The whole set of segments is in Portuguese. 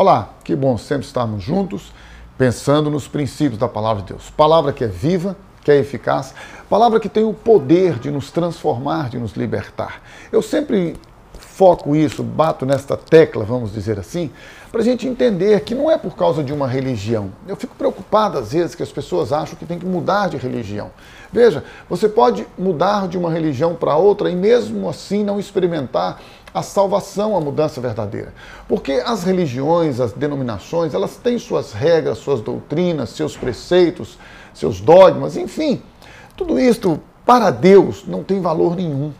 Olá, que bom sempre estarmos juntos, pensando nos princípios da palavra de Deus. Palavra que é viva, que é eficaz, palavra que tem o poder de nos transformar, de nos libertar. Eu sempre foco isso, bato nesta tecla, vamos dizer assim, para a gente entender que não é por causa de uma religião. Eu fico preocupado às vezes que as pessoas acham que tem que mudar de religião. Veja, você pode mudar de uma religião para outra e mesmo assim não experimentar a salvação, a mudança verdadeira. Porque as religiões, as denominações, elas têm suas regras, suas doutrinas, seus preceitos, seus dogmas, enfim. Tudo isto para Deus não tem valor nenhum.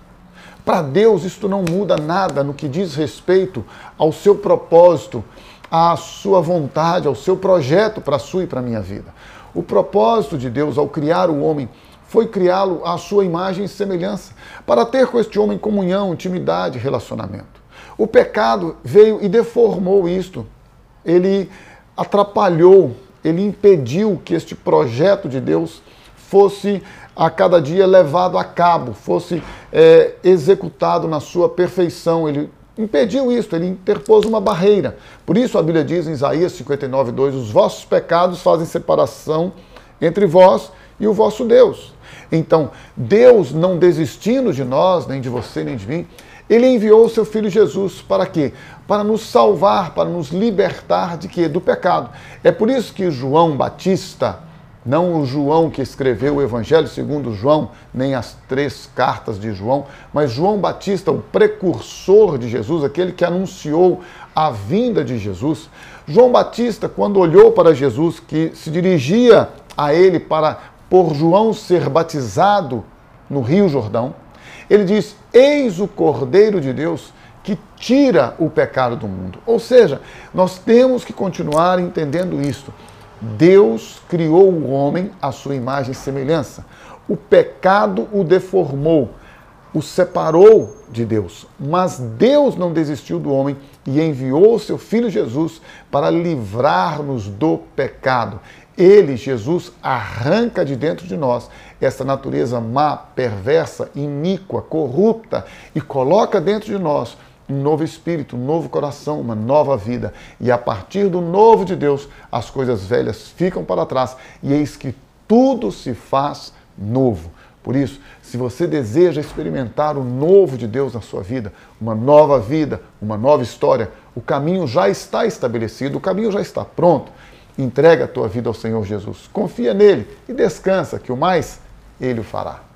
Para Deus, isto não muda nada no que diz respeito ao seu propósito, à sua vontade, ao seu projeto para a sua e para a minha vida. O propósito de Deus ao criar o homem foi criá-lo à sua imagem e semelhança, para ter com este homem comunhão, intimidade, relacionamento. O pecado veio e deformou isto. Ele atrapalhou, ele impediu que este projeto de Deus fosse a cada dia levado a cabo, fosse é, executado na sua perfeição. Ele impediu isso, ele interpôs uma barreira. Por isso a Bíblia diz em Isaías 59, 2: Os vossos pecados fazem separação entre vós e o vosso Deus. Então, Deus, não desistindo de nós, nem de você, nem de mim, ele enviou o seu filho Jesus para quê? Para nos salvar, para nos libertar de quê? Do pecado. É por isso que João Batista, não o João que escreveu o Evangelho segundo João, nem as três cartas de João, mas João Batista, o precursor de Jesus, aquele que anunciou a vinda de Jesus. João Batista, quando olhou para Jesus, que se dirigia a ele para por João ser batizado no Rio Jordão, ele diz: Eis o Cordeiro de Deus que tira o pecado do mundo. Ou seja, nós temos que continuar entendendo isto. Deus criou o homem à sua imagem e semelhança. O pecado o deformou, o separou de Deus. Mas Deus não desistiu do homem e enviou seu filho Jesus para livrar-nos do pecado. Ele, Jesus, arranca de dentro de nós essa natureza má, perversa, iníqua, corrupta e coloca dentro de nós um novo espírito, um novo coração, uma nova vida. E a partir do novo de Deus, as coisas velhas ficam para trás e eis que tudo se faz novo. Por isso, se você deseja experimentar o novo de Deus na sua vida, uma nova vida, uma nova história, o caminho já está estabelecido, o caminho já está pronto. Entrega a tua vida ao Senhor Jesus. Confia nele e descansa, que o mais ele o fará.